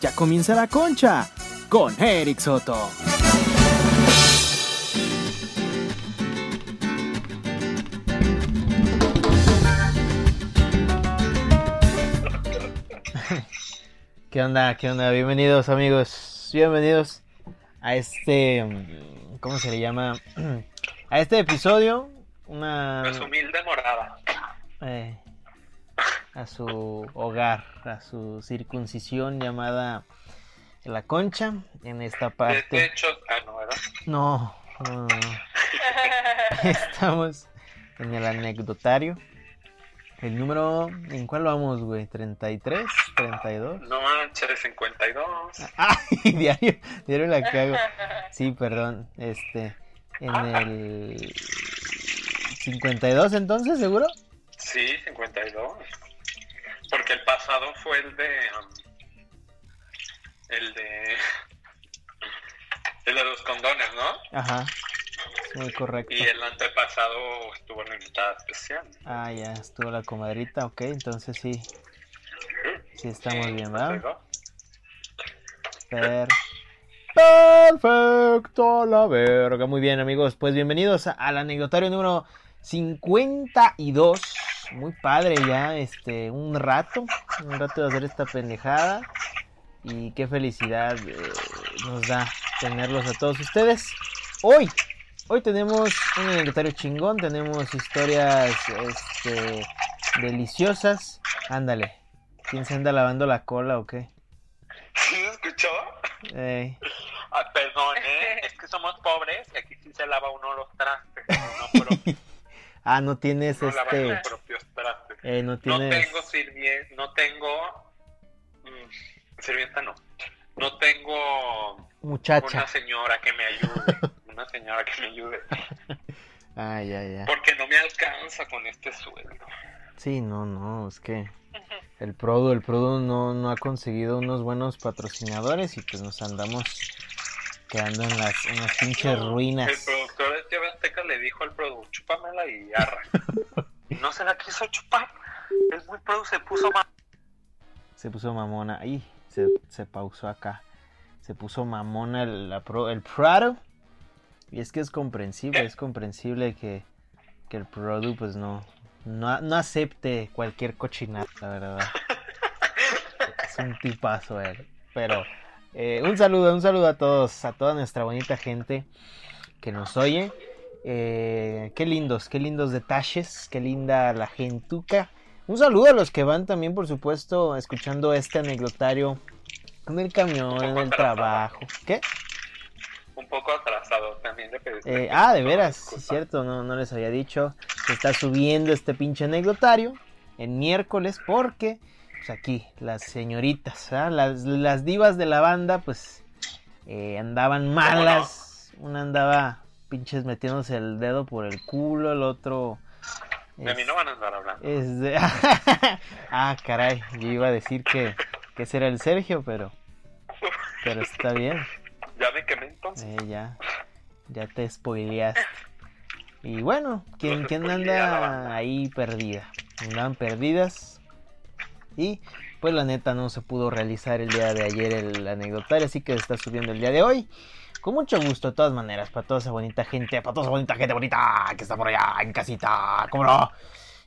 Ya comienza la concha con Eric Soto. ¿Qué onda? ¿Qué onda? Bienvenidos amigos, bienvenidos a este, mm, ¿cómo se le llama? A este episodio, una... Es humilde morada. eh, a su hogar, a su circuncisión llamada La Concha, en esta De parte... hecho, ah, no, ¿verdad? No, no, no, no. Estamos en el anecdotario. El número, ¿en cuál vamos, güey? ¿33? ¿32? No manches, 52. Ay, diario, diario la cago. Sí, perdón. Este, en el 52 entonces, ¿seguro? Sí, 52. Porque el pasado fue el de. um, el de. El de los condones, ¿no? Ajá. Muy correcto. Y el antepasado estuvo en la invitada especial. Ah, ya estuvo la comadrita, ok, entonces sí. Sí estamos bien, ¿verdad? 52. Per- Perfecto, la verga. Muy bien, amigos. Pues bienvenidos al anecdotario número 52. Muy padre ya, este, un rato, un rato de hacer esta pendejada. Y qué felicidad eh, nos da tenerlos a todos ustedes. Hoy, hoy tenemos un anecdotario chingón, tenemos historias, este, deliciosas. Ándale, ¿quién se anda lavando la cola o qué? ¿Sí se escuchó? Ey. Ah, perdón, ¿eh? Es que somos pobres y aquí sí se lava uno los trastes. No, pero Ah, no tienes no este. los propios trastes. eh, no tengo sirvienta, no tengo mm, sirvienta, no. No tengo Muchacha. una señora que me ayude, una señora que me ayude, Ay, ay, ay. porque no me alcanza con este sueldo. Sí, no, no, es que el Produ, el Produ no, no ha conseguido unos buenos patrocinadores y pues nos andamos quedando en las, en las pinches El ruinas. productor de TV Azteca le dijo al productor, chúpamela y arra. No se la quiso chupar. El muy produ se puso mal. Se puso mamona. Ahí, se, se pausó acá. Se puso mamona el, la pro- el Prado. Y es que es comprensible, es comprensible que, que el Produ pues no, no, no acepte cualquier cochinada, la verdad. Es un tipazo él. Pero eh, un saludo, un saludo a todos, a toda nuestra bonita gente que nos oye. Eh, qué lindos, qué lindos detalles, qué linda la gentuca. Un saludo a los que van también, por supuesto, escuchando este anecdotario en el camión, en el trabajo. ¿Qué? Un poco atrasado también pedí. Eh, ah, de veras, sí, cierto, no, no les había dicho. Se está subiendo este pinche anecdotario en miércoles porque, pues aquí, las señoritas, ¿ah? las, las divas de la banda, pues eh, andaban malas. Una andaba pinches metiéndose el dedo por el culo, el otro. De mí no van a andar hablando. es de- ah, caray, yo iba a decir que, que ese era el Sergio, pero, pero está bien. Ya me quemé entonces. Eh, ya, ya te spoileaste. Y bueno, ¿quién, quién anda ahí perdida? Andaban perdidas. Y pues la neta no se pudo realizar el día de ayer el anecdotario, así que se está subiendo el día de hoy. Con mucho gusto, de todas maneras, para toda esa bonita gente, para toda esa bonita gente bonita que está por allá en casita, ¿cómo no?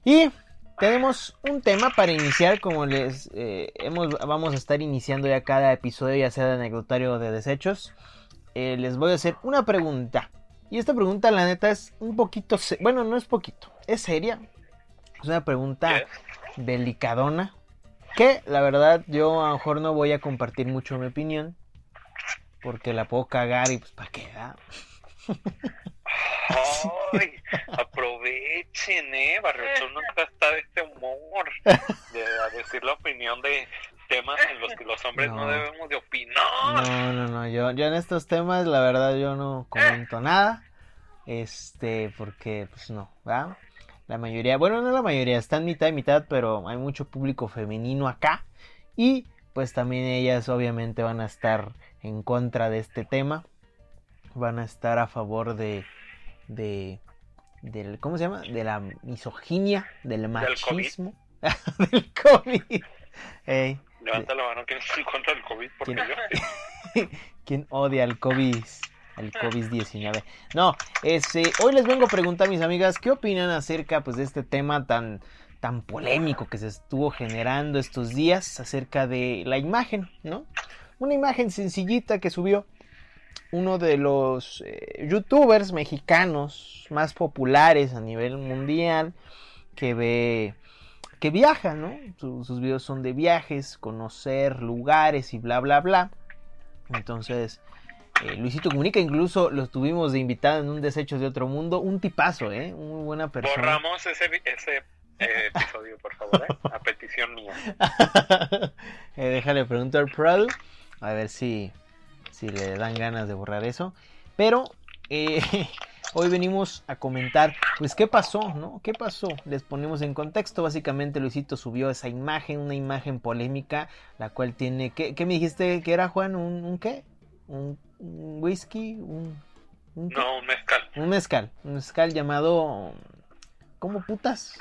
Y tenemos un tema para iniciar, como les eh, hemos, vamos a estar iniciando ya cada episodio, ya sea de anecdotario o de desechos. Eh, les voy a hacer una pregunta. Y esta pregunta, la neta, es un poquito. Bueno, no es poquito, es seria. Es una pregunta delicadona. Que la verdad, yo a lo mejor no voy a compartir mucho mi opinión. Porque la puedo cagar y pues, ¿para qué? da? Ay, aprovechen, eh, Barriochón nunca está de este humor de a decir la opinión de temas en los que los hombres no, No. debemos de opinar. No, no, no. Yo, yo en estos temas, la verdad, yo no comento nada. Este, porque, pues no, ¿verdad? La mayoría, bueno, no la mayoría, están mitad y mitad, pero hay mucho público femenino acá. Y pues también ellas obviamente van a estar en contra de este tema. Van a estar a favor de, de, del, ¿cómo se llama? De la misoginia, del machismo, del COVID. Levanta la mano que está en contra del COVID, porque ¿Quién? yo ¿Quién odia al COVID? El COVID-19. No, este, hoy les vengo a preguntar, mis amigas, ¿qué opinan acerca pues, de este tema tan, tan polémico que se estuvo generando estos días acerca de la imagen, ¿no? Una imagen sencillita que subió uno de los eh, youtubers mexicanos más populares a nivel mundial que ve que viaja, ¿no? Su- sus videos son de viajes, conocer lugares y bla bla bla. Entonces, eh, Luisito Comunica incluso lo tuvimos de invitado en un Desechos de Otro Mundo, un tipazo, ¿eh? Muy buena persona. borramos ese, eh, episodio, por favor, ¿eh? a petición mía. Eh, déjale pregunto al Prado a ver si, si le dan ganas de borrar eso. Pero hoy venimos a comentar, pues, qué pasó, ¿no? ¿Qué pasó? Les ponemos en contexto. Básicamente, Luisito subió esa imagen, una imagen polémica, la cual tiene. ¿Qué, qué me dijiste que era, Juan? ¿Un, un qué? ¿Un, un whisky? ¿Un, un? No, un mezcal. Un mezcal. Un mezcal llamado. ¿Cómo putas?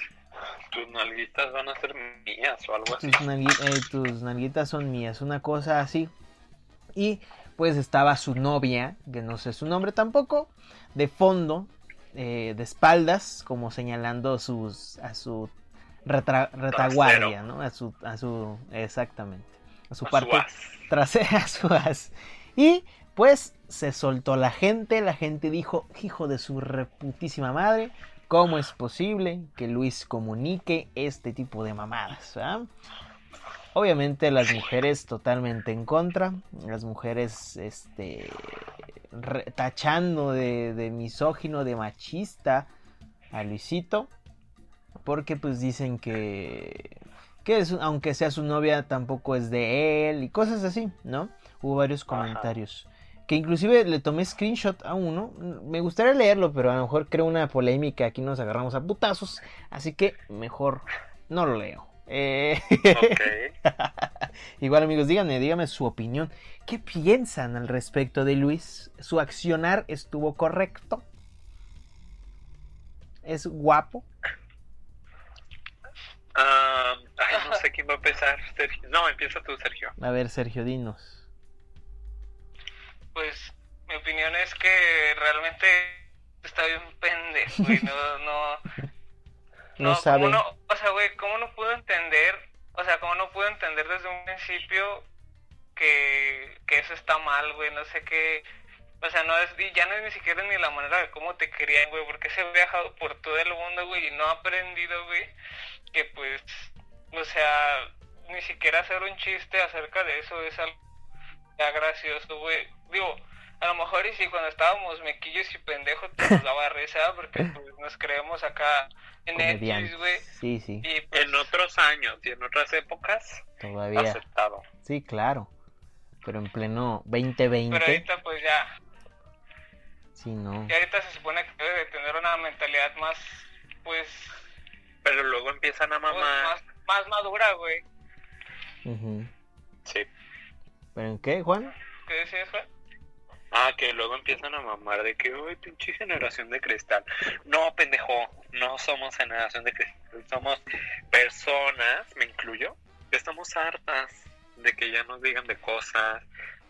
Tus nalguitas van a ser mías o algo así. tus, nalgui- eh, tus nalguitas son mías, una cosa así. Y pues estaba su novia, que no sé su nombre tampoco, de fondo, eh, de espaldas, como señalando sus, a su retaguardia, ¿no? A su, a su, exactamente, a su A parte as. trasera, a su as. Y pues se soltó la gente, la gente dijo, hijo de su reputísima madre, ¿cómo es posible que Luis comunique este tipo de mamadas? ah?". Obviamente las mujeres totalmente en contra, las mujeres este, re- tachando de, de misógino, de machista a Luisito, porque pues dicen que, que es- aunque sea su novia tampoco es de él y cosas así, ¿no? Hubo varios Ajá. Que inclusive le tomé screenshot a uno. Me gustaría leerlo, pero a lo mejor creo una polémica. Aquí nos agarramos a putazos. Así que mejor no lo leo. Eh. Igual amigos, díganme, díganme su opinión. ¿Qué piensan al respecto de Luis? ¿Su accionar estuvo correcto? ¿Es guapo? Ah, ay, no sé quién va a empezar. Sergio. No, empieza tú, Sergio. A ver, Sergio, dinos. Pues mi opinión es que realmente está bien pendejo, güey. No, no, No, no, sabe. ¿cómo no, o sea, güey, ¿cómo no pudo entender? O sea, ¿cómo no pudo entender desde un principio que, que eso está mal, güey? No sé qué. O sea, no es, ya no es ni siquiera ni la manera de cómo te querían, güey, porque se ha viajado por todo el mundo, güey, y no ha aprendido, güey, que pues, o sea, ni siquiera hacer un chiste acerca de eso es algo ya gracioso, güey. Digo, a lo mejor y si cuando estábamos mequillos y pendejos pues, nos daba risa porque pues nos creemos acá en X, güey. Sí, sí, Y pues, En otros años y en otras épocas, todavía. aceptado. Sí, claro. Pero en pleno 2020. pero ahorita pues ya, Sí, no. y ahorita se supone que debe de tener una mentalidad más, pues, Pero luego empiezan a pues, mamar. más, más madura, güey. Ujú. Sí. ¿Pero en qué, Juan? ¿Qué decías, güey? Ah, que luego empiezan a mamar de que, uy, pinche generación de cristal. No, pendejo, no somos generación de cristal. Somos personas, me incluyo, que estamos hartas de que ya nos digan de cosas,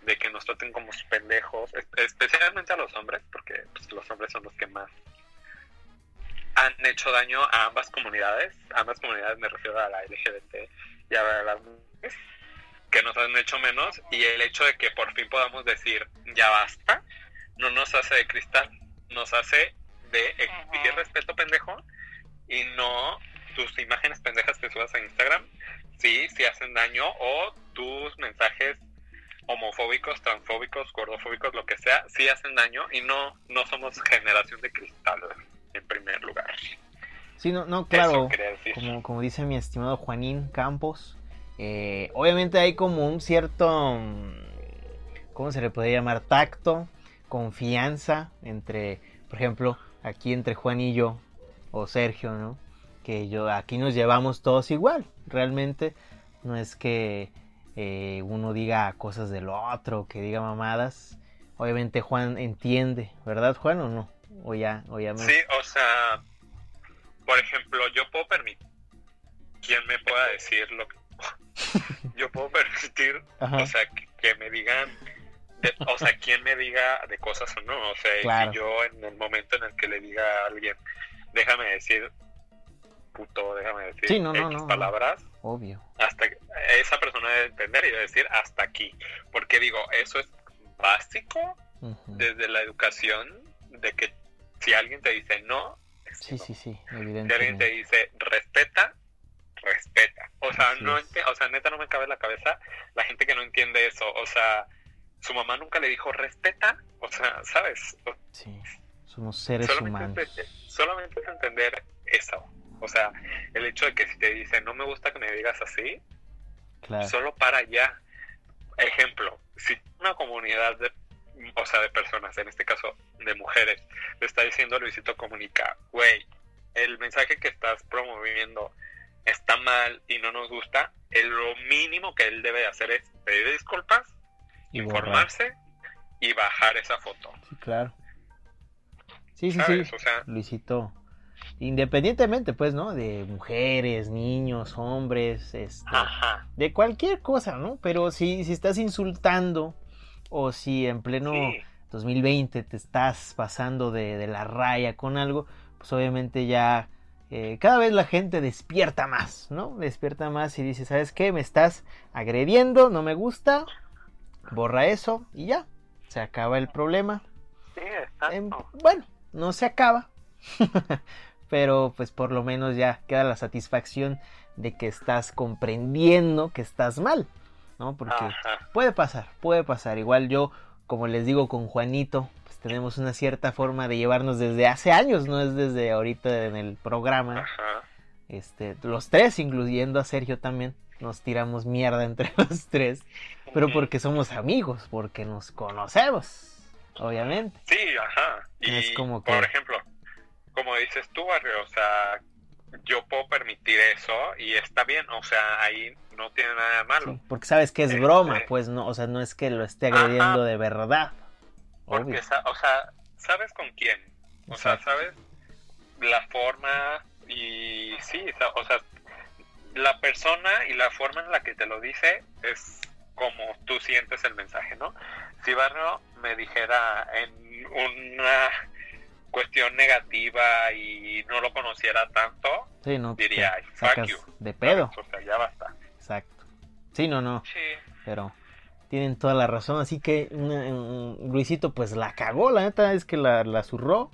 de que nos traten como sus pendejos, es- especialmente a los hombres, porque pues, los hombres son los que más han hecho daño a ambas comunidades. ambas comunidades me refiero a la LGBT y a las mujeres que nos han hecho menos y el hecho de que por fin podamos decir ya basta no nos hace de cristal nos hace de exigir respeto pendejo y no tus imágenes pendejas que subas a Instagram sí, sí hacen daño o tus mensajes homofóbicos, transfóbicos, gordofóbicos, lo que sea, sí hacen daño y no, no somos generación de cristal en primer lugar. Sí, no, no, claro. Eso quería decir. como, como dice mi estimado Juanín Campos, eh, obviamente hay como un cierto, mm, ¿cómo se le puede llamar? Tacto, confianza entre, por ejemplo, aquí entre Juan y yo, o Sergio, ¿no? Que yo, aquí nos llevamos todos igual, realmente no es que eh, uno diga cosas del otro, que diga mamadas. Obviamente Juan entiende, ¿verdad Juan o no? O ya, o ya me... Sí, o sea, por ejemplo, yo puedo permitir, ¿quién me pueda decir lo que... Yo puedo permitir, Ajá. o sea, que, que me digan, de- o sea, quién me diga de cosas o no. O sea, Claro. si yo en el momento en el que le diga a alguien, déjame decir puto, déjame decir Sí, no, no, X no, no. palabras, Obvio. hasta que- esa persona debe entender y debe decir hasta aquí. Porque digo, eso es básico desde la educación de que si alguien te dice no, Sí, sí, sí, Si alguien te evidentemente. dice respeta, respeta. O sea, no o sea, neta no me cabe en la cabeza la gente que no entiende eso. O sea, su mamá nunca le dijo respeta. O sea, ¿sabes? Sí, somos seres solamente, humanos. es, solamente es entender eso. O sea, el hecho de que si te dice no me gusta que me digas así, Claro. solo para allá. Ejemplo, si una comunidad de, o sea, de personas, en este caso de mujeres, le está diciendo a Luisito Comunica, güey, el mensaje que estás promoviendo está mal y no nos gusta, el- lo mínimo que él debe hacer es pedir disculpas, Y borrar. informarse y bajar esa foto. Sí, claro. Sí, sí, sí. O sea, Luisito, independientemente, pues, ¿no? De mujeres, niños, hombres, este, ajá. de cualquier cosa, ¿no? Pero si, si estás insultando o si en pleno Sí, 2020 te estás pasando de, de la raya con algo, pues obviamente ya eh, cada vez la gente despierta más, ¿no? Despierta más y dice, ¿sabes qué? Me estás agrediendo, no me gusta, borra eso y ya, se acaba el problema. sí. Em, bueno, no se acaba, pero pues por lo menos ya queda la satisfacción de que estás comprendiendo que estás mal, ¿no? Porque Ajá. puede pasar, puede pasar. Igual yo, como les digo con Juanito, tenemos una cierta forma de llevarnos desde hace años, no es desde ahorita en el programa. Ajá. Este, los tres, incluyendo a Sergio también, nos tiramos mierda entre los tres, pero porque somos amigos, porque nos conocemos, obviamente. Sí, ajá. Y, Es como que- por ejemplo, como dices tú, Barrio, o sea, yo puedo permitir eso y está bien, o sea, ahí no tiene nada de malo. Sí, porque sabes que es Este- broma, pues no, o sea, no es que lo esté Ajá. agrediendo de verdad. Porque, Obvio. o sea, ¿sabes con quién? O sea. ¿sabes? La forma y sí, o sea, la persona y la forma en la que te lo dice es como tú sientes el mensaje, ¿no? Si Barrio me dijera en una cuestión negativa y no lo conociera tanto, Sí, no, te diría, "Ay, fuck you", de pedo. O sea, ya basta. Exacto. Sí, no, no. Sí. pero tienen toda la razón. Así que Luisito pues la cagó, la neta es que la, la zurró.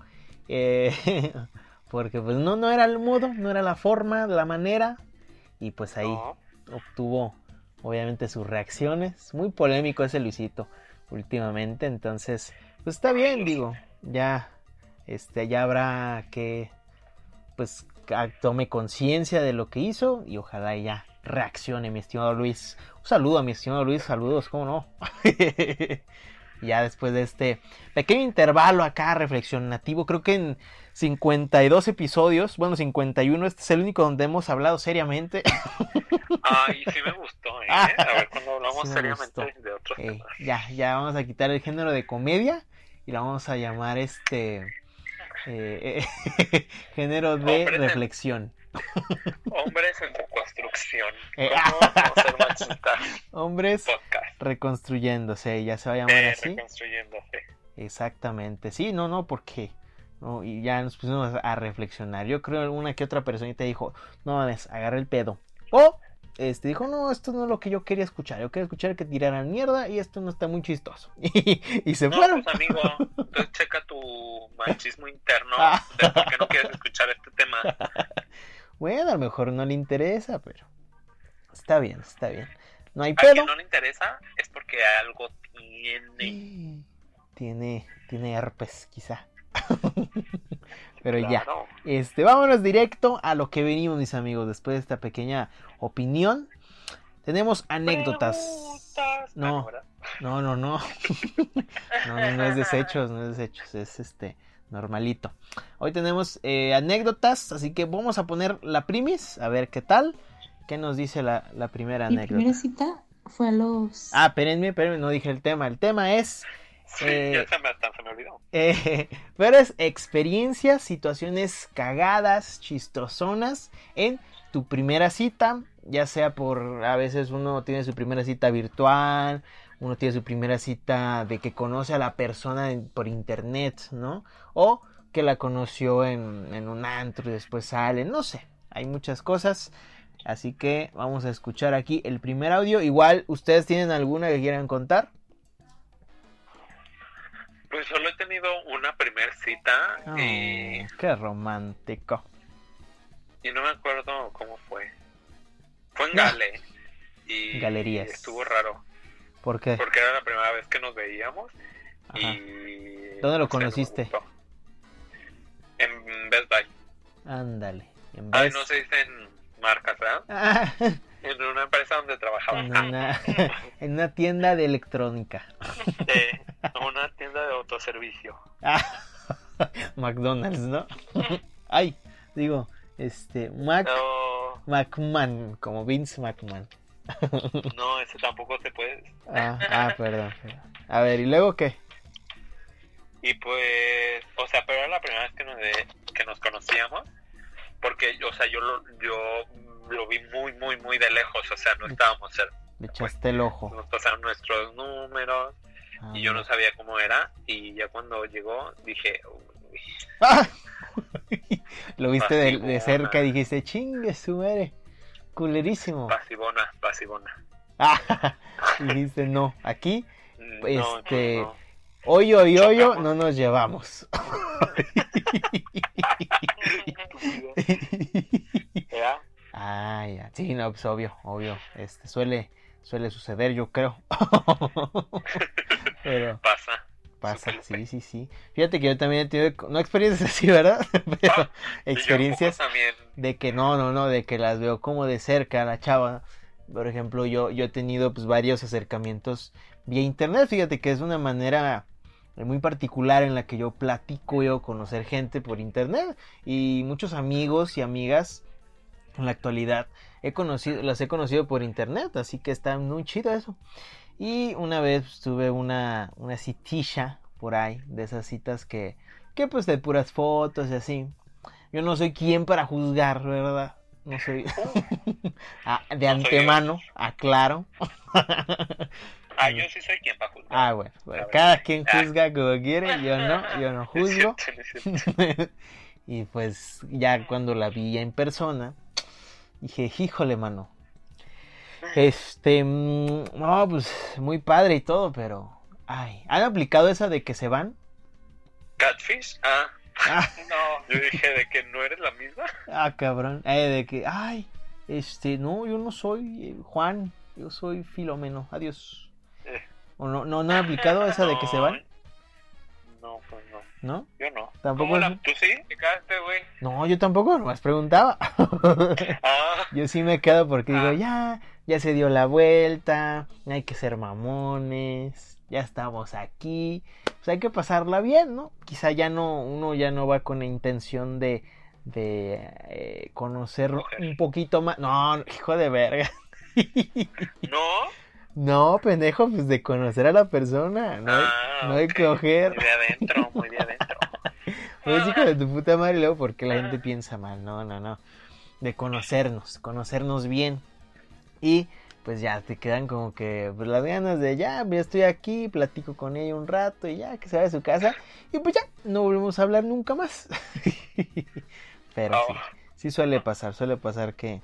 eh, porque pues no, no era el modo, no era la forma, la manera. Y pues ahí ¿no? obtuvo obviamente sus reacciones. Muy polémico ese Luisito últimamente. Entonces, pues está bien, digo. Ya, este, ya habrá que pues tome conciencia de lo que hizo y ojalá ya reaccione, mi estimado Luis. Un saludo a mi estimado Luis, saludos, ¿cómo no? ya después de este pequeño intervalo acá reflexionativo, creo que en 52 episodios, bueno, 51, este es el único donde hemos hablado seriamente. Ay, sí me gustó, ¿eh? A ver cuando hablamos sí seriamente gustó. de otros Eh, temas. ya, ya vamos a quitar el género de comedia y la vamos a llamar este eh, género de reflexión. Hombres en construcción. Eh, ¿Cómo no ser? Hombres Podcast. reconstruyéndose, ya se va a llamar Eh, así. reconstruyéndose. Exactamente, sí, no, no, porque no, y ya nos pusimos a reflexionar. Yo creo una que otra personita dijo, no mames, agarra el pedo. O este dijo, no, esto no es lo que yo quería escuchar. Yo quería escuchar que tiraran mierda y esto no está muy chistoso. y, se No, fueron. pues amigo, checa tu machismo interno de por qué no quieres escuchar este tema. Bueno, a lo mejor no le interesa, pero está bien, está bien. No hay pedo. no le interesa es porque algo tiene. Tiene, tiene herpes, quizá. pero ya. Este, vámonos directo a lo que venimos, mis amigos. Después de esta pequeña opinión, tenemos anécdotas. Preguntas. No. Ah, ¿verdad? No, no, no. No, no, no es desechos, no es desechos, es este normalito. Hoy tenemos eh, anécdotas, así que vamos a poner la primis, a ver qué tal. ¿Qué nos dice la, la primera Mi anécdota? primera cita fue a los... Ah, espérenme, espérenme, no dije el tema. El tema es Sí, Eh, ya se me, se me olvidó. Eh, pero es experiencias, situaciones cagadas, chistosonas en tu primera cita, ya sea por, a veces uno tiene su primera cita virtual, uno tiene su primera cita de que conoce a la persona en- por internet, ¿no? O que la conoció en, en un antro y después sale, no sé, hay muchas cosas. Así que vamos a escuchar aquí el primer audio. Igual, ¿ustedes tienen alguna que quieran contar? Pues solo he tenido una primer cita Oh, y, qué romántico. y no me acuerdo cómo fue. Fue en No. Gale. Y Galerías. estuvo raro. ¿Por qué? Porque era la primera vez que nos veíamos. Ajá. Y. ¿Dónde lo conociste? En Best Buy. Ándale. En Ay, vez- no se dicen marcas, ¿verdad? Ah, En una empresa donde trabajaba. en, una, en una tienda de electrónica. Eh, una tienda de autoservicio. Ah, McDonald's, ¿no? Ay, digo, este, Mac, No, McMahon, como Vince McMahon. No, ese tampoco se puede. Ah, ah, perdón, perdón. A ver, ¿y luego qué? Y pues, o sea, pero era la primera vez que nos, de- que nos conocíamos. Porque, o sea, yo lo, yo lo vi muy, muy, muy de lejos. O sea, no estábamos cerca. Le echaste el ojo. Nos pasaron nuestros números y yo no sabía cómo era. Y ya cuando llegó dije, "Uy, ¡Ah! Lo viste de, de cerca y dijiste, chingue su madre, culerísimo. pasivona, pasivona. Ah, dijiste, no, aquí, No, Este, no, hoyo y hoyo, no nos llevamos. Ah, ya. Sí, no, pues obvio, obvio. Este suele, suele suceder, yo creo. Pero Pasa. pasa, sí, sí, sí. Fíjate que yo también he tenido, no experiencias así, ¿verdad? Pero Y yo experiencias también. De que no, no, no, de que las veo como de cerca la chava. Por ejemplo, yo, yo he tenido pues varios acercamientos vía internet. Fíjate que es una manera muy particular en la que yo platico yo conocer gente por internet y muchos amigos y amigas en la actualidad he conocido las he conocido por internet así que está muy chido eso y una vez pues, tuve una una citilla por ahí de esas citas que que pues de puras fotos y así yo no soy quien para juzgar verdad no soy Ah, de No soy antemano aclaro Ah, yo sí soy quien va a juzgar. Ah, bueno, bueno, cada quien Ah. juzga como quiere, yo no, yo no Es juzgo. cierto, es cierto. y pues ya cuando la vi ya en persona, dije, híjole, mano. Este, mm, no, pues muy padre y todo, pero, ay, ¿han aplicado esa de que se van? ¿Catfish? Ah, Ah, no. Yo dije de que no eres la misma. ah, cabrón, eh, de que, ay, este, no, yo no soy eh, Juan, yo soy Filomeno, adiós. Eh. ¿O no, no, no han aplicado esa de que se van? No, pues no. ¿No? Yo no. Tampoco. ¿Cómo es- la- ¿Tú sí? ¿Te quedaste, güey? No, yo tampoco, nomás preguntaba. Ah, Yo sí me quedo porque digo, Ah. ya, ya se dio la vuelta, no hay que ser mamones, ya estamos aquí, pues hay que pasarla bien, ¿no? Quizá ya no, uno ya no va con la intención de, de eh, conocer un poquito más. No, hijo de verga. no. No, pendejo, pues de conocer a la persona, no, Ah, no de coger. Muy de adentro, muy de adentro. Pues hijo de tu puta madre, luego porque la gente piensa mal. No, no, no. De conocernos, conocernos bien. Y pues ya te quedan como que pues, las ganas de ya, ya estoy aquí, platico con ella un rato y ya que se vaya a su casa. Y pues ya, no volvemos a hablar nunca más. Pero sí, Oh. sí suele pasar, suele pasar que,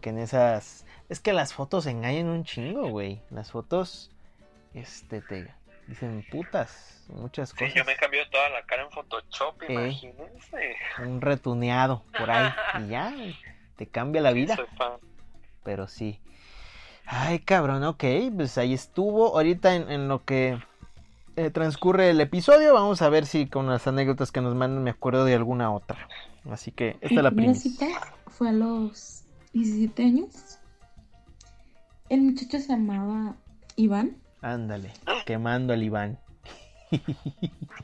que en esas... Es que las fotos engañan un chingo, güey. Las fotos, este, te dicen putas, muchas Sí, cosas. yo me cambió toda la cara en Photoshop, Eh. imagínense. un retuneado por ahí y ya te cambia la vida Soy fan. pero sí ay cabrón ok pues ahí estuvo ahorita en, en lo que eh, transcurre el episodio vamos a ver si con las anécdotas que nos mandan me acuerdo de alguna otra así que esta es la primera primicia cita fue a los 17 años. El muchacho se llamaba Iván ándale quemando al Iván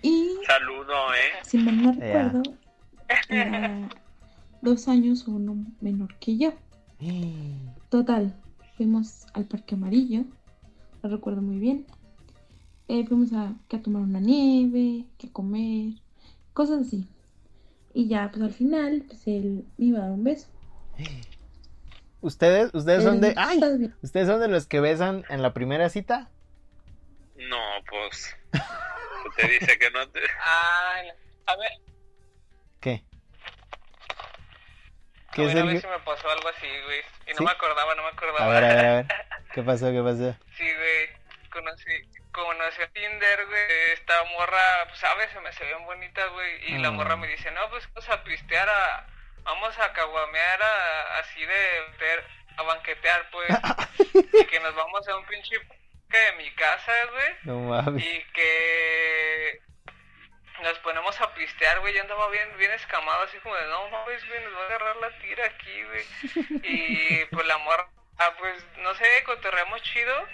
y, Saludo, ¿eh? si mal no recuerdo, era dos años o uno menor que yo. Total, fuimos al Parque Amarillo, lo recuerdo muy bien. Eh, fuimos a, que a tomar una nieve, que a comer, cosas así. Y ya, pues al final, pues él me iba a dar un beso. ¿Ustedes, ustedes son de... ¡Ay! ¿Ustedes son de los que besan en la primera cita? No, pues. Te dice que no te. Ay, a ver, ¿Qué? a ¿Qué, ver, a si me pasó algo así, güey. Y no ¿Sí? me acordaba, no me acordaba. A ver, a ver, a ver. ¿Qué pasó? ¿Qué pasó? Sí, güey. Conocí, conocí a Tinder, güey. Esta morra, pues, ¿sabes? Se me se bien bonita, güey. Y la Ah. morra me dice, no, pues, vamos a pistear a... Vamos a caguamear a, así de... ter- a banquetear, pues. y que nos vamos a un pinche que de mi casa, güey. No mames. Y que... Nos ponemos a pistear, güey. Yo andaba bien, bien escamado, así como de, no mames, güey, nos va a agarrar la tira aquí, güey. Y pues la morra, ah, pues, no sé, cotorreamos chido.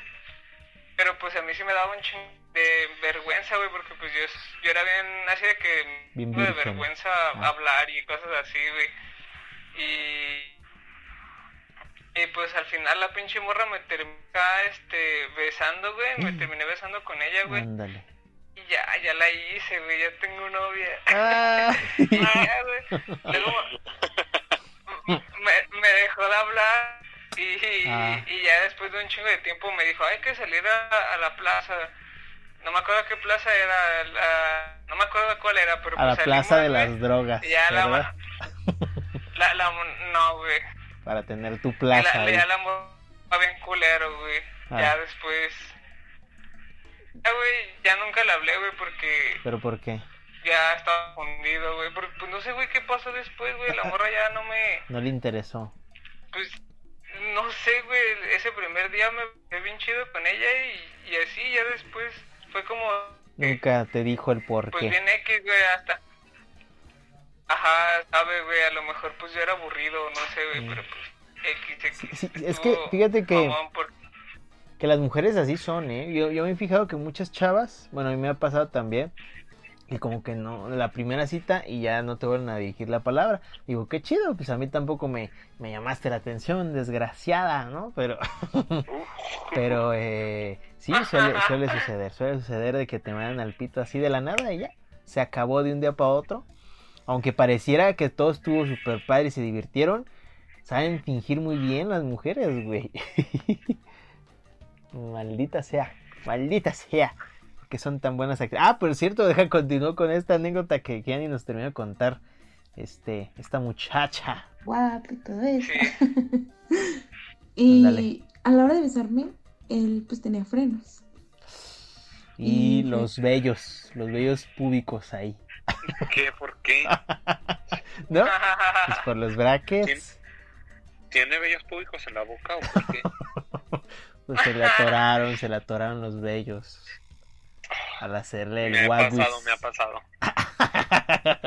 Pero pues a mí sí me daba un ching de vergüenza, güey, porque pues yo, yo era bien así de que Bien de vergüenza Ah. hablar y cosas así, güey. Y y pues al final la pinche morra me terminó acá, este besando, güey, me terminé besando con ella, güey. Ándale. Ya, ya la hice, güey, ya tengo novia. Ah. Ya, güey. Luego me, me dejó de hablar y, Ah. y ya después de un chingo de tiempo me dijo, hay que salir a, a la plaza. No me acuerdo qué plaza era, la- no me acuerdo cuál era, pero A la pues plaza de las güey, drogas, ya la, la, la, no, güey. Para tener tu plaza la, ya la bien culero, güey. Ah. Ya después... Ya, güey, ya nunca le hablé, güey, porque ¿Pero por qué? ya estaba fundido, güey. Porque, Pues no sé, güey, qué pasó después, güey. La morra ya no me... No le interesó. Pues, no sé, güey. Ese primer día me fue bien chido con ella y, y así, ya después fue como... Nunca te dijo el por Pues qué. bien X, güey, hasta... Ajá, sabe, güey, a lo mejor pues yo era aburrido, no sé, güey, pero pues X, X. Sí, sí, es que fíjate que, por- que las mujeres así son, ¿eh? Yo, yo me he fijado que muchas chavas, bueno, a mí me ha pasado también, y como que no, la primera cita y ya no te vuelven a dirigir la palabra. Digo, qué chido, pues a mí tampoco me, me llamaste la atención, desgraciada, ¿no? Pero, pero, eh, sí, suele, suele suceder, suele suceder de que te mandan al pito así de la nada y ya, se acabó de un día para otro. Aunque pareciera que todo estuvo súper padre y se divirtieron, saben fingir muy bien las mujeres, güey. maldita sea, maldita sea. Que son tan buenas actrices. Ah, por cierto, deja continuar con esta anécdota que, que ya ni nos terminó de contar. Este, esta muchacha. Guapo y todo eso. Sí. y Ándale. a la hora de besarme, él pues tenía frenos. Y Y- los bellos, los bellos públicos ahí. ¿Qué? ¿Por qué? ¿No? Pues por los brackets. ¿Tiene bellos públicos en la boca o por qué? Pues se le atoraron, se le atoraron los bellos. Al hacerle Me el ha pasado, me ha pasado.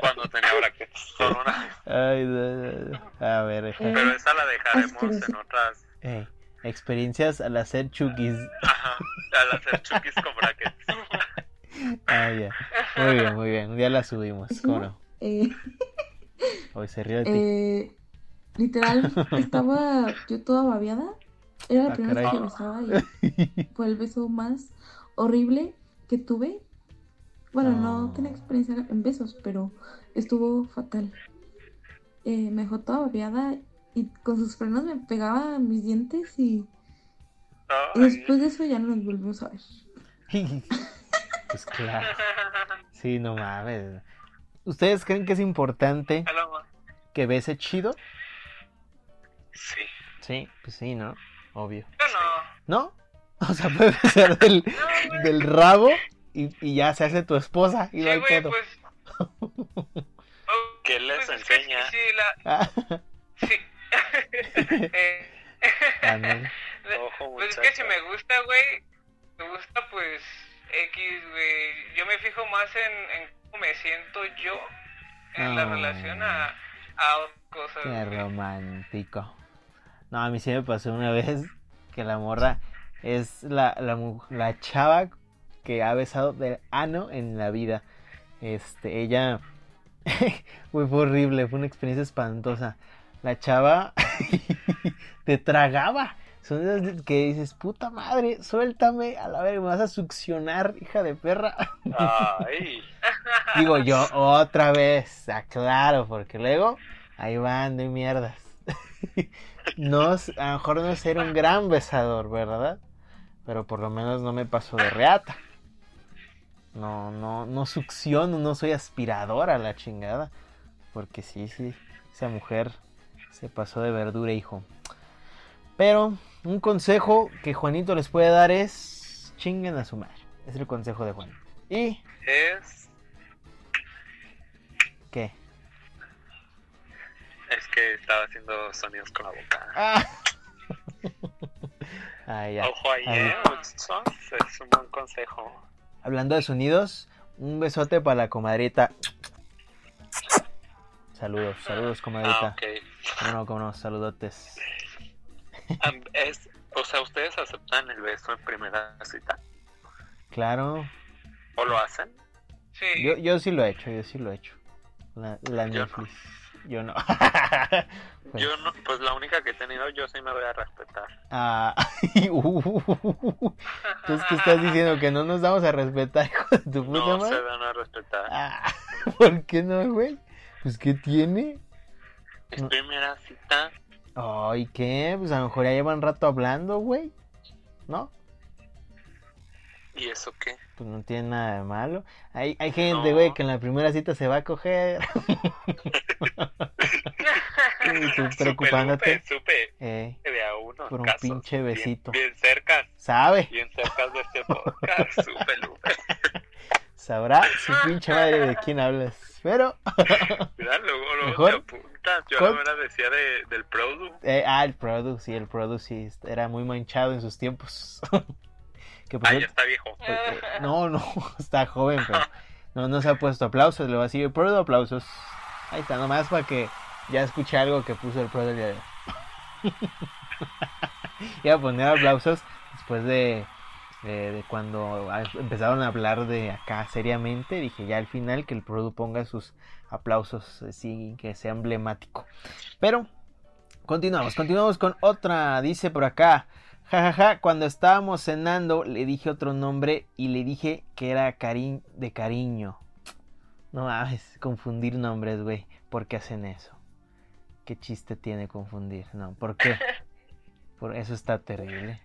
Cuando tenía brackets. Solo una. Ay, no, no. A ver, Eh, Pero esa la dejaremos en otras. eh, experiencias al hacer chukis. Ajá. Al hacer chukis con brackets. Ah, ya. Muy bien, muy bien. Un día la subimos, ¿cómo no? Eh, Hoy se rió de ti. eh, literal, estaba yo toda babeada. Era la Ah, primera vez que besaba y fue el beso más horrible que tuve. Bueno, no Ah. tenía experiencia en besos, pero estuvo fatal. Eh, me dejó toda babeada y con sus frenos me pegaba a mis dientes y, y después de eso ya no nos volvimos a ver. Pues claro. Sí, no mames. ¿Ustedes creen que es importante que bese chido? Sí. Sí, pues sí, ¿no? Obvio. Yo no. ¿No? O sea, puede besar del, No, del rabo y, y ya se hace tu esposa y no Sí, hay güey, pedo. pues. ¿Qué les Pues es que enseña? Sí, la... Ah, Sí. Eh, ándale. Ojo, Pues es que si me gusta, güey, me gusta pues X, güey. Yo me fijo más en, en cómo me siento yo en la Ah. relación a, a otras cosas. Qué güey. romántico. No, a mí sí me pasó una vez que la morra es la, la, la chava que ha besado del ano en la vida. Este, ella. Fue horrible, fue una experiencia espantosa. La chava te tragaba. Son esas que dices, puta madre, suéltame, a la verga, me vas a succionar, hija de perra. Ay. Digo yo, otra vez, aclaro, porque luego ahí van de mierdas. No, a lo mejor no ser un gran besador, ¿verdad? Pero por lo menos no me paso de reata. No, no, no succiono, no soy aspiradora a la chingada. Porque sí, sí, esa mujer se pasó de verdura, hijo. Pero un consejo que Juanito les puede dar es chinguen a su madre. Es el consejo de Juan. ¿Y Es, qué? Que estaba haciendo sonidos con la boca. Ah. Ah, ya. Ojo ahí. ¿eh? Es un buen consejo. Hablando de sonidos, un besote para la comadrita. Saludos, saludos, Ah, comadrita. Cómo no, cómo no, saludotes. Es, o sea, ¿ustedes aceptan el beso en primera cita? Claro, ¿O lo hacen? Sí. yo, yo sí lo he hecho, yo sí lo he hecho. La, la Yo no. Yo no. Pues, Yo no, pues la única que he tenido, yo sí me voy a respetar. ah, Entonces, ¿qué estás diciendo? ¿Que no nos damos a respetar, hijo de tu puta No madre? se dan a respetar. Ah, ¿Por qué no, güey? Pues, ¿qué tiene? Es no. primera cita. Ay, ¿qué? Pues a lo mejor ya llevan rato hablando, güey. ¿No? ¿Y eso qué? Pues no tiene nada de malo. Hay, hay gente, No. güey, que en la primera cita se va a coger. y tú preocupándote. Supe, supe Eh, de a uno. Por un casos pinche besito. Bien, cerca, ¿sabe? bien cerca de este podcast. Supe, Lupe. Sabrá su pinche madre de quién hablas. Pero, Mira, luego, luego Mejor. te apuntas. Yo no me la decía de, del Produ. eh, ah, el Produ, sí, el Produ sí, era muy manchado en sus tiempos. Que por Ah, ya está viejo. Eh, eh, no, no, está joven, pero no, no se ha puesto aplausos, le va a decir Prodo aplausos. Ahí está, nomás para que ya escuche algo que puso el Prodo el día de hoy. Iba a poner aplausos después de, de, de cuando a- empezaron a hablar de acá seriamente. Dije ya al final que el Prodo ponga sus aplausos, así que sea emblemático. Pero continuamos, continuamos con otra, dice por acá. Jajaja, cuando estábamos cenando le dije otro nombre y le dije que era cari de cariño. No mames, confundir nombres, güey. ¿Por qué hacen eso? ¿Qué chiste tiene confundir? No, ¿por qué? Por eso está terrible.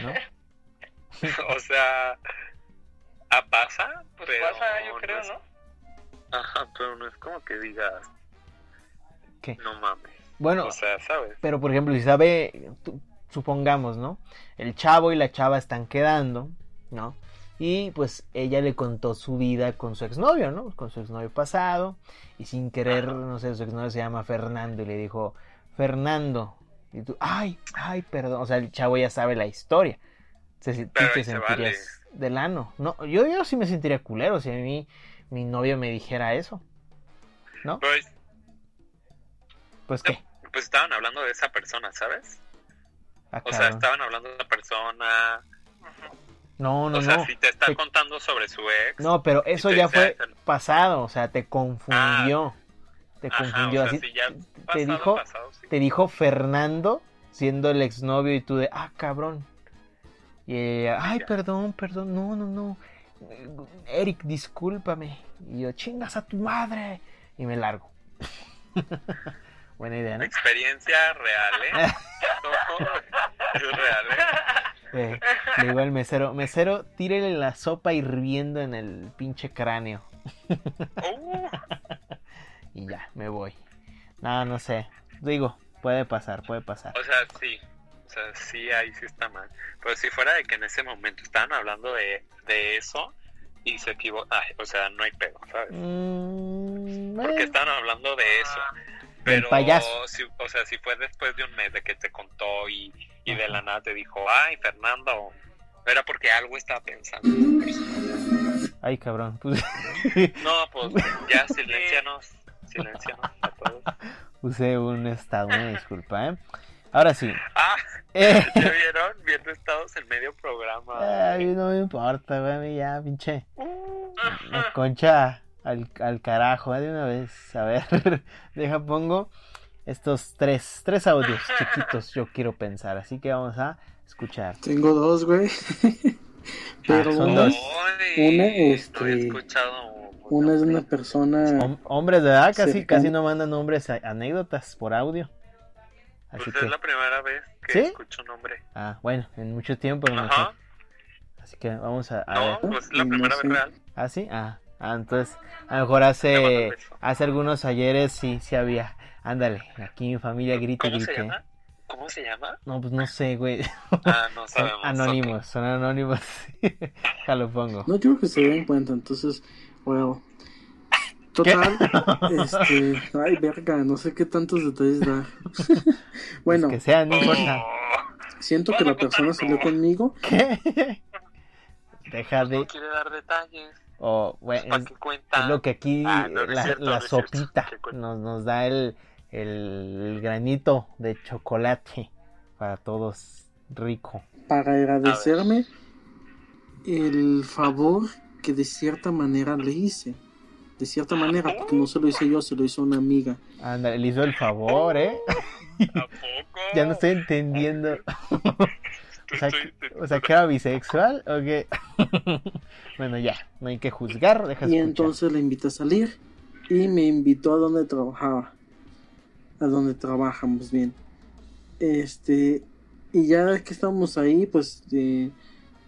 ¿No? o sea, ¿a pasa? Pues pero pasa, yo creo, ¿no? Ajá, pero no es como que digas, ¿Qué? no mames. Bueno, O sea, ¿sabes? pero por ejemplo, si sabe, tú- supongamos, ¿no? El chavo y la chava están quedando, ¿no? Y pues ella le contó su vida con su exnovio, ¿no? Con su exnovio pasado. Y sin querer, no sé, su exnovio se llama Fernando y le dijo, Fernando. Y tú, ay, ay, perdón. O sea, el chavo ya sabe la historia. Se, tú te se sentirías del ano. No, yo, yo sí me sentiría culero si a mí mi novio me dijera eso. ¿No? Pues, Pues qué. pues estaban hablando de esa persona, ¿sabes? Ah, O sea, estaban hablando de la persona. No, no, o sea, no. si te está Te- contando sobre su ex. No, pero eso te ya fue pasado, o sea, te confundió. te Ajá, confundió o sea, así. si ya te dijo, pasado, sí. te dijo Fernando siendo el exnovio y tú de, ah, cabrón. Y ella, ay, Ya. perdón, perdón, no, no, no. Eric, discúlpame. Y yo, chingas a tu madre. Y me largo. Buena idea, ¿no? Experiencia real, ¿eh? Real, ¿eh? Eh, le digo al mesero, mesero, tírele la sopa hirviendo en el pinche cráneo. Uh, Y ya, me voy. No, no sé. Digo, puede pasar, puede pasar. o sea, sí. O sea, sí, ahí sí está mal. Pero si fuera de que en ese momento estaban hablando de, de eso y se equivocan, o sea, no hay pedo, ¿sabes? Mm, Porque eh, estaban hablando de eso. Pero, payaso. si, o sea, si fue después de un mes de que te contó y, y de la nada te dijo, ay, Fernando, era porque algo estaba pensando. Ay, cabrón. Pues, No, pues ya, silencianos, silencianos a todos. Puse un estado, una disculpa, ¿eh? Ahora sí. Ah, Eh, ¿ya vieron? Viendo estados en medio programa. ay, no me importa, güey, ya, pinche. Uh, La concha al, al carajo, ¿eh? de una vez. A ver, deja, pongo estos tres, tres audios chiquitos, yo quiero pensar. Así que vamos a escuchar. Tengo dos, güey. Pero Ah, son una, dos. Una, no he este, escuchado. una es una persona. Hom- hombres de edad casi, casi no mandan hombres a- anécdotas por audio. Así Pues que, es la primera vez que ¿Sí? escucho un nombre. ah, bueno, en mucho tiempo Ajá. Así que vamos a, a No, ver. pues es la no primera sé. vez real. ¿Ah, sí? Ah, ah, entonces, a lo mejor hace, hace algunos ayeres sí, sí había. Ándale, aquí mi familia grita y ¿Cómo se llama? ¿Cómo se llama? No, pues no sé, güey. Ah, no Son sabemos. anónimos, son anónimos. ya lo pongo. No quiero que se den cuenta, entonces, bueno. Total, este, ay, verga, no sé qué tantos detalles bueno, Pues que sea, no importa. Oh, siento que la persona salió conmigo. ¿Qué? Deja no de. quiere dar detalles. O, bueno, ¿Para es, es lo que aquí Ah, no, no la, cierto, la no sopita nos, nos da el, el granito de chocolate para todos rico. para agradecerme el favor que de cierta manera le hice. De cierta manera, porque no se lo hice yo, se lo hizo una amiga. Anda, le hizo el favor, ¿eh? ¿A poco? Ya no estoy entendiendo. O sea, Estoy- que, o sea, que era bisexual o qué? bueno, ya, no hay que juzgar, deja Y escuchar. entonces le invité a salir y me invitó a donde trabajaba. A donde trabajamos bien. Este, y ya que estamos ahí, pues, eh,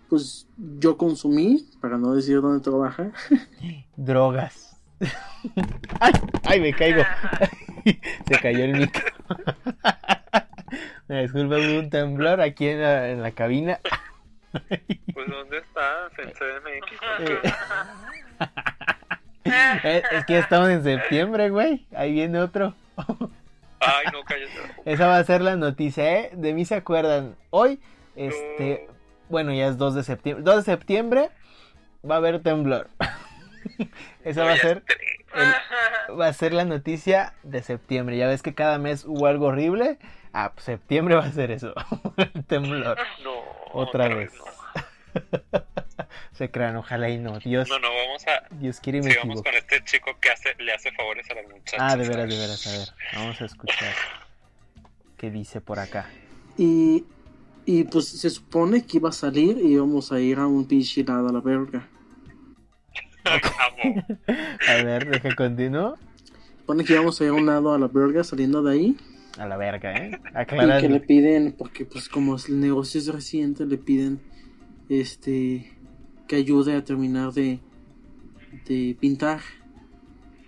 pues yo consumí, para no decir dónde trabaja, Drogas. ay, ay, me caigo. Se cayó el micro. Me disculpa, hubo un temblor aquí en la, en la cabina. Pues ¿dónde estás? En CDMX. Eh, es que ya estamos en septiembre, güey. Ahí viene otro. Ay, no, cállate. Esa va a ser la noticia, ¿eh? De mí se acuerdan. Hoy, este, bueno, ya es 2 de septiembre. 2 de septiembre va a haber temblor. Esa va a ser el- va a ser la noticia de septiembre. Ya ves que cada mes hubo algo horrible. Ah, pues septiembre va a ser eso. El temblor. No, Otra vez. No. Se crean, ojalá y no. Dios, no, no, vamos a. Dios quiere y me Sigamos equivoco. con este chico que hace, le hace favores a las muchachas. Ah, de veras, de veras. A ver, vamos a escuchar. ¿Qué dice por acá? y, y pues se supone que iba a salir y íbamos a ir a un pinche lado a la verga. A ver, deja continuo. Supone que íbamos a ir a un lado a la verga saliendo de ahí. A la verga, ¿eh? Y que le piden, porque pues como el negocio es reciente, le piden este que ayude a terminar de, de pintar.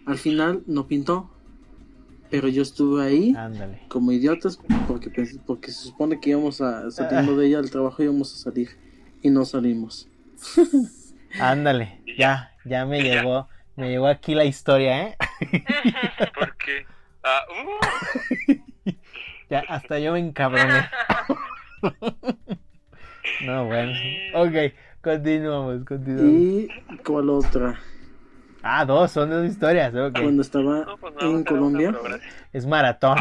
Al final no pintó, pero yo estuve ahí Ándale. como idiotas porque pens- porque se supone que íbamos a saliendo de ella al trabajo íbamos a salir y no salimos. Ándale. Ya, ya me llegó. Me llegó aquí la historia, ¿eh? ¿Por qué? Ah, uh, Ya, hasta yo me encabroné. No, bueno. Ok, continuamos, continuamos. Y cuál otra, Ah, dos, son dos historias. Ok. cuando estaba no, pues en no, Colombia. Es maratón.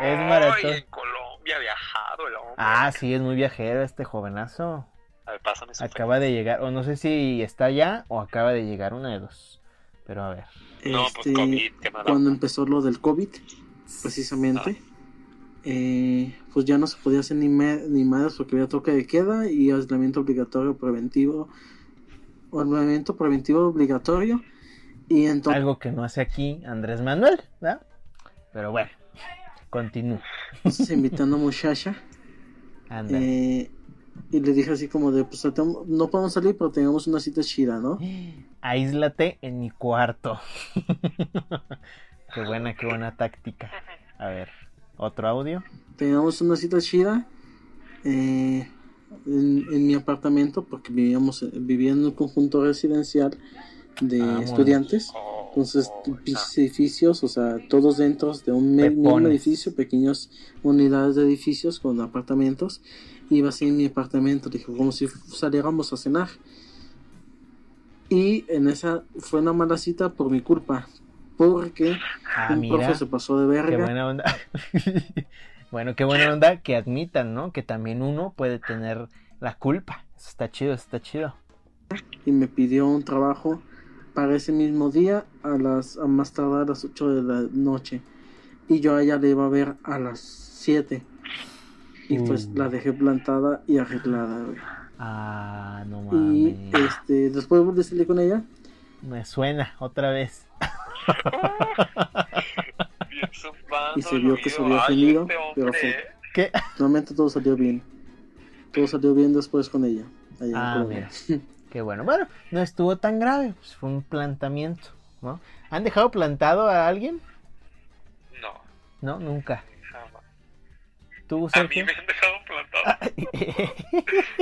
Es maratón. En Colombia ha viajado el hombre. Ah, sí, es muy viajero este jovenazo. A ver, pásame su Acaba de llegar, o no sé si está allá o acaba de llegar, una de dos. Pero a ver. No, pues este, COVID, cuando empezó lo del COVID, precisamente, eh, pues ya no se podía hacer ni, me- ni madres porque había toque de queda y aislamiento obligatorio preventivo, o aislamiento preventivo obligatorio, y entonces Algo que no hace aquí Andrés Manuel, ¿verdad? Pero bueno, continúo. invitando a muchacha, eh, y le dije así como de, pues no podemos salir, pero tengamos una cita chida, ¿no? Aíslate en mi cuarto. qué buena, qué buena táctica. A ver, otro audio. Teníamos una cita chida eh, en, en mi apartamento porque vivíamos vivía en un conjunto residencial de Vámonos. estudiantes. Oh, Entonces, oh, edificios, o sea, todos dentro de un me- mismo edificio, pequeñas unidades de edificios con apartamentos. Iba así en mi apartamento, dijo, como si saliéramos a cenar. Y en esa fue una mala cita por mi culpa, porque Ah, un mira, profe se pasó de qué verga. buena onda. bueno, qué buena onda que admitan, ¿no? Que también uno puede tener la culpa. Eso está chido, eso está chido. y me pidió un trabajo para ese mismo día a las a más tardar a las 8 de la noche y yo a ella le iba a ver a las 7 y pues Uh. la dejé plantada y arreglada güey. Ah, no y mames. este después volví a salir con ella Me suena otra vez. bien y se vio que se vio. había Ay, ofendido este pero fue, ¿eh? ¿Qué? Normalmente todo salió bien. Todo salió bien después con ella. allá Ah, mira. Qué bueno. Bueno, no estuvo tan grave. Pues fue un plantamiento, ¿no? ¿Han dejado plantado a alguien? No, No, nunca. jamás. ¿Tú, A mí Sergio? me han dejado plantado.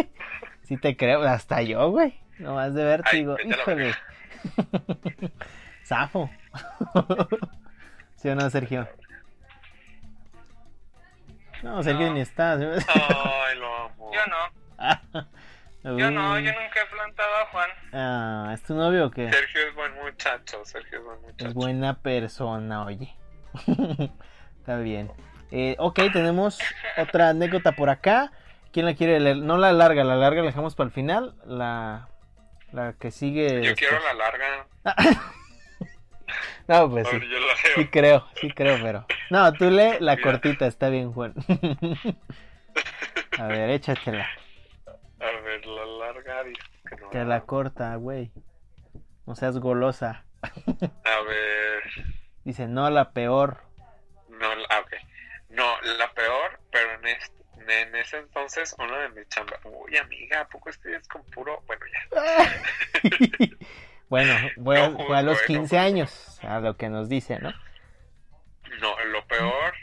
sí te creo, hasta yo, güey. Nomás de verte Ay, digo, híjole. Zafo. ¿Sí o no, Sergio? No, Sergio No. ni está. Ay, lo amo. Yo no, yo no, yo nunca he plantado a Juan. Ah, ¿es tu novio o qué? Sergio es buen muchacho, Sergio es buen muchacho. Es buena persona, oye. Está bien. Eh, ok, tenemos otra anécdota por acá. ¿Quién la quiere leer? No la larga, la larga la dejamos para el final. La, la que sigue. Yo después. quiero la larga. No, pues sí. yo la. Sí creo, sí creo, pero. No, tú lee la Mira. cortita, está bien, Juan. A ver, échatela. A ver, la larga dice que no. Que la corta, güey. No seas golosa. A ver. Dice, no, la peor. No, la- ah, ok. No, la peor, pero en, este, en ese entonces, uno de mis chambas. Uy, amiga, ¿a poco estudias con puro? Bueno, ya. bueno, fue, No fue a los juzgo, eh, no 15 juzgo. años, a lo que nos dice, ¿no? No, lo peor,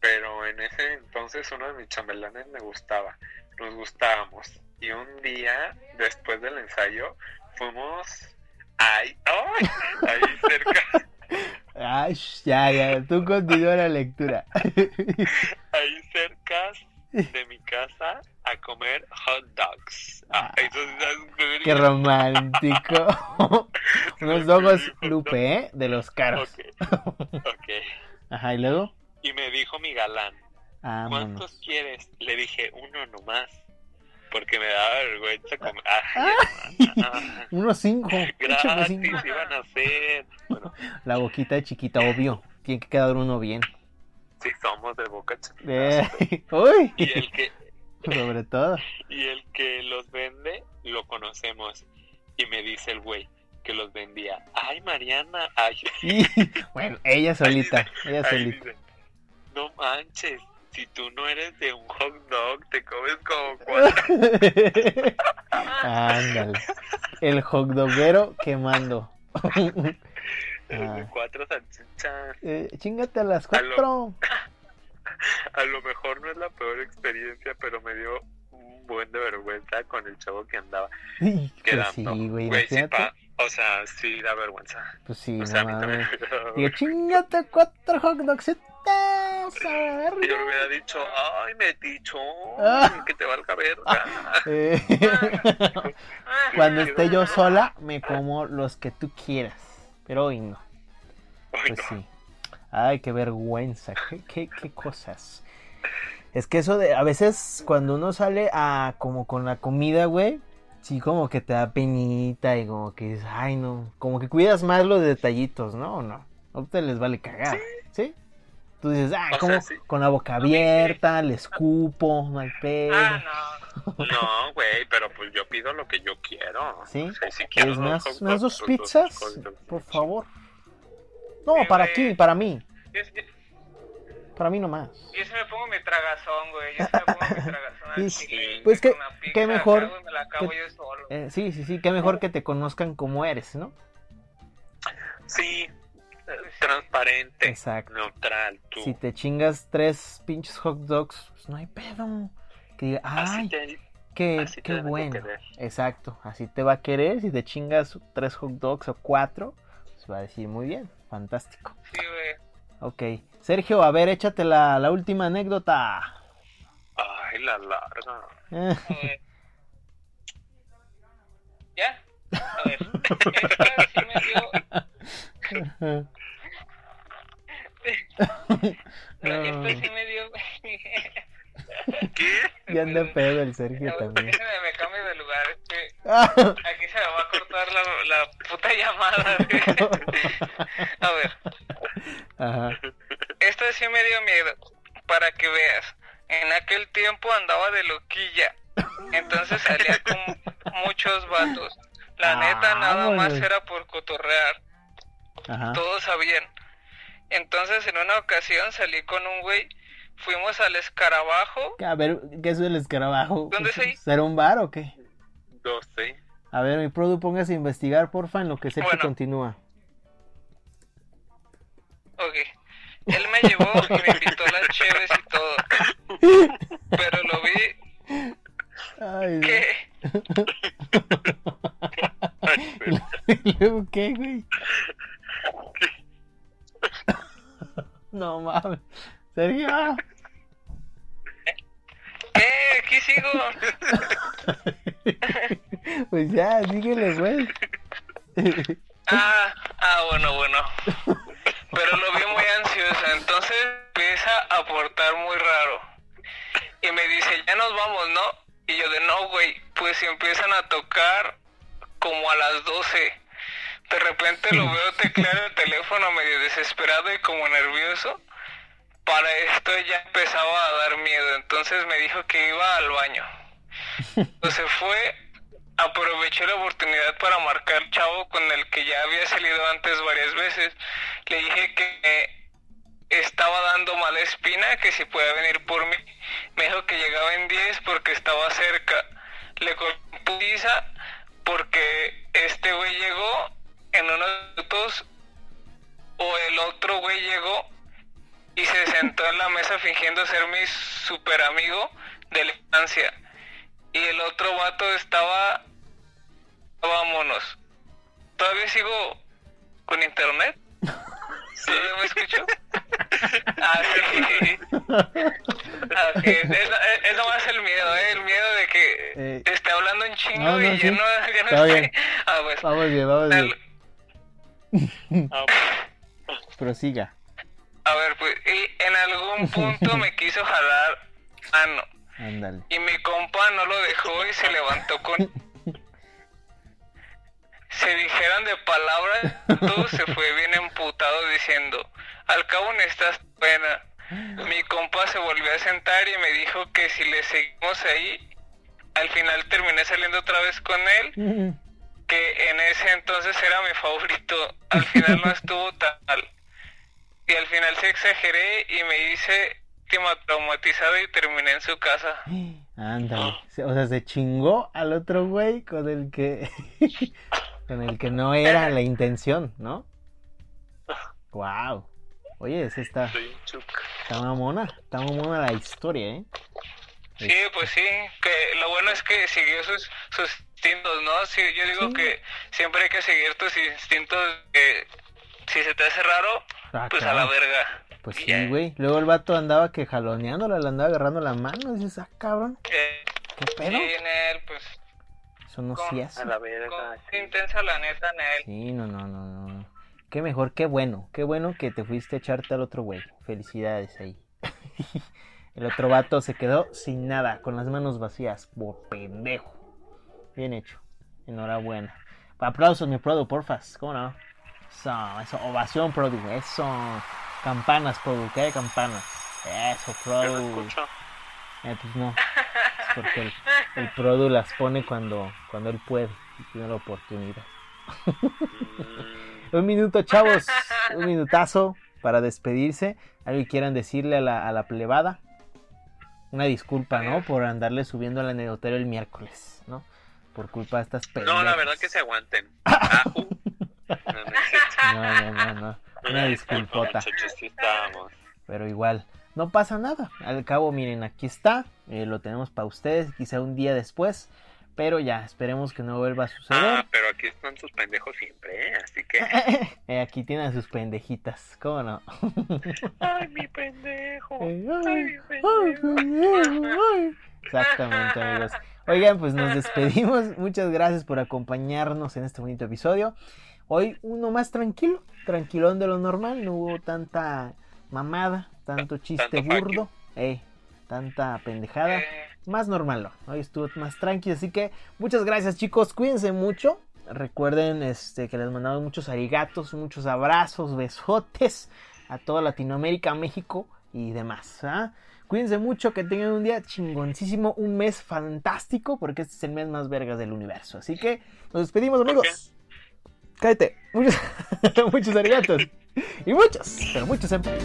pero en ese entonces uno de mis chambelanes me gustaba. Nos gustábamos. Y un día, después del ensayo, fuimos ahí, ¡ay! ahí cerca, Ay, ya, ya, tú continúa la lectura. ahí cerca de mi casa a comer hot dogs. Ah, eso es- Qué romántico. Unos dogos Lupe, ¿eh? De los caros. Ok, ok. Ajá, y luego. Y me dijo mi galán, ¿cuántos quieres? Le dije, uno nomás. Porque me daba vergüenza comer. Ay, hermana. Unos cinco. Gratis cinco. iban a ser. Bueno, La boquita chiquita, obvio. Tiene que quedar uno bien. Si somos de boca chiquita. Eh, Uy, Y el que sobre todo. y el que los vende lo conocemos. Y me dice el güey que los vendía. Ay, Mariana. Ay, Y, bueno, ella solita. Ella solita. dice, no manches. Si tú no eres de un hot dog, te comes como cuatro. Ándale. El hot doguero quemando. Ah, cuatro salchichas. eh, chingate a las A lo- cuatro. A lo mejor no es la peor experiencia, pero me dio un buen de vergüenza con el chavo que andaba Pues quedando. sí, güey, Güey, sí, imagínate. pa- o sea, sí da vergüenza. Pues sí, O sea, a mí también. me da Digo, chingate cuatro hot ver. Y yo le hubiera dicho, ay, meticho, Ah. que te valga verga. Eh, Cuando esté yo sola, me como los que tú quieras. Pero hoy no. Pues no. sí. Ay, qué vergüenza. Qué, qué, qué cosas. Es que eso de. A veces cuando uno sale a. Como con la comida, güey. Sí, como que te da penita y como que dices, ay, no. Como que cuidas más los detallitos, ¿no? ¿O no? No te les vale cagar. ¿Sí? Tú dices, ah, como sí. con la boca abierta, le escupo, no hay pedo. Ah, no. No, güey, pero pues yo pido lo que yo quiero. ¿Sí? O sea, si quiero ¿Quieres dos dos pizzas? dogs. Por favor. No, Sí, para aquí, para mí. Yo, yo, Para mí nomás. yo sí me pongo mi tragazón, güey. Yo sí me pongo mi tragazón al chile, pues que- que mejor acá, güey, me la acabo que- yo solo. Eh, sí, sí, sí, qué mejor que te conozcan como eres, ¿no? Sí, transparente, Exacto. neutral, tú. Si te chingas tres pinches hot dogs, pues no hay pedo. Que diga, ay, te, qué, bueno. Exacto, así te va a querer. Si te chingas tres hot dogs o cuatro, pues va a decir muy bien, fantástico. Sí, güey. Ok, Sergio, a ver, échate la, la última anécdota. Ay, la larga. Eh. ¿Ya? A ver. Esta sí me dio. Esta sí me dio. ¿Qué? ya anda pedo el Sergio también. Déjame me cambio de lugar. Es que Ah, aquí se me va a cortar la, la puta llamada. A ver. Ajá. Esto sí me dio miedo. Para que veas. En aquel tiempo andaba de loquilla. Entonces salía con muchos vatos. La neta nada más Vámonos. era por cotorrear. Ajá. Todos sabían. Entonces en una ocasión salí con un güey. Fuimos al escarabajo. A ver, ¿qué es el escarabajo? ¿Dónde es ahí? ¿Será un bar o qué? Dos, sí. A ver, mi produ, póngase a investigar, porfa, en lo que Sergio Bueno. continúa. Ok. Él me llevó y me invitó a las cheves y todo. Pero lo vi Ay, Dios. ¿Y luego qué, güey? No mames. Sergio. ¿Qué? Aquí sigo. Pues ya, síguele, güey. Ah, ah, bueno, bueno. Pero lo vi muy ansioso, entonces empieza a portar muy raro. Y me dice, ya nos vamos, ¿no? Y yo de no, güey, pues si empiezan a tocar como a las 12. De repente lo veo teclear el teléfono medio desesperado y como nervioso. Para esto ya empezaba a dar miedo, entonces me dijo que iba al baño. Entonces fue, aproveché la oportunidad para marcar chavo con el que ya había salido antes varias veces. Le dije que eh, estaba dando mala espina, que si podía venir por mí. Me dijo que llegaba en 10 porque estaba cerca. Le putiza porque este güey llegó en unos minutos o el otro güey llegó y se sentó en la mesa fingiendo ser mi super amigo de la infancia. Y el otro vato estaba... Vámonos. ¿Todavía sigo con internet? ¿Todavía me escucho? Ah, sí. Ah. Es, es, nomás el miedo, ¿eh? El miedo de que Eh, te esté hablando en chingo no, no, y sí. ya no, ya no estoy- bien. Ah, pues. Vamos bien, vamos bien. Ah, Prosiga. A ver, pues, y en algún punto me quiso jalar mano. Ándale. Y mi compa no lo dejó y se levantó con... Se dijeron de palabras, todo se fue bien emputado diciendo, al cabo necesitas pena. Mi compa se volvió a sentar y me dijo que si le seguimos ahí, al final terminé saliendo otra vez con él, que en ese entonces era mi favorito. Al final no estuvo tan mal. Y al final sí exageré y me hice traumatizado y terminé en su casa. Ándale. Se- O sea, se chingó al otro güey con el que. con el que no era la intención, ¿no? Wow. Oye, esa está, está mamona. Está mamona la historia, ¿eh? Sí, pues sí, que lo bueno es que siguió sus, sus instintos, ¿no? Sí, yo digo Sí. que siempre hay que seguir tus instintos, que si se te hace raro, Ah, pues a la verga. Pues Y sí, güey. Luego el vato andaba que jaloneándola, le andaba agarrando la mano. Y dices, ah, cabrón, Eh, ¿qué sí, pedo? Nel, pues, Eso no con- A la verga. con- sí. intensa la neta, Nel. Sí, no, no, no, no. Qué mejor, qué bueno. Qué bueno que te fuiste a echarte al otro güey. Felicidades ahí. El otro vato se quedó sin nada, con las manos vacías, por pendejo. Bien hecho. Enhorabuena. Aplausos, mi produ, porfas. ¿Cómo no? Eso, eso. Ovación, produ. Eso. Campanas, produ. ¿Qué hay campanas? Eso, produ. escucho. Eh, pues no. Es porque el, el produ las pone cuando, cuando él puede y tiene la oportunidad. Mm, Un minuto, chavos. Un minutazo para despedirse. ¿Algo que quieran decirle a la, a la plebada? Una disculpa, ¿no? Por andarle subiendo al anecdotario el miércoles, ¿no? Por culpa de estas pendejas. No, la verdad que se aguanten. No, no. No, no. Una disculpota. Pero igual, no pasa nada. Al cabo, miren, aquí está. eh, lo tenemos para ustedes, quizá un día después. Pero ya, esperemos que no vuelva a suceder. Ah, pero aquí están sus pendejos siempre, ¿eh? Así que. Eh, aquí tienen sus pendejitas, ¿cómo no? ¡Ay, mi pendejo! ¡Ay, ay, mi pendejo, ay. Exactamente, amigos. Oigan, pues nos despedimos. Muchas gracias por acompañarnos en este bonito episodio. Hoy uno más tranquilo, tranquilón de lo normal. No hubo tanta mamada, tanto chiste Tanto burdo, eh, tanta pendejada. Eh, Más normal, ¿no? Hoy estuvo más tranqui, así que muchas gracias, chicos. Cuídense mucho. Recuerden este, que les mandamos muchos arigatos, muchos abrazos, besotes a toda Latinoamérica, México y demás. ¿ah? Cuídense mucho, que tengan un día chingoncísimo, un mes fantástico, porque este es el mes más vergas del universo. Así que nos despedimos, amigos. Cállate. Muchos, muchos arigatos. Y muchos, pero muchos empresas.